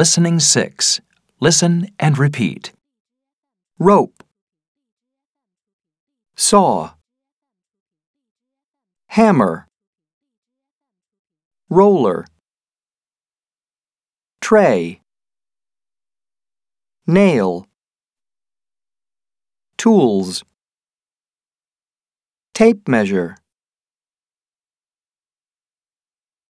Listening 6. Listen and repeat. Rope. Saw. Hammer. Roller. Tray. Nail. Tools. Tape measure.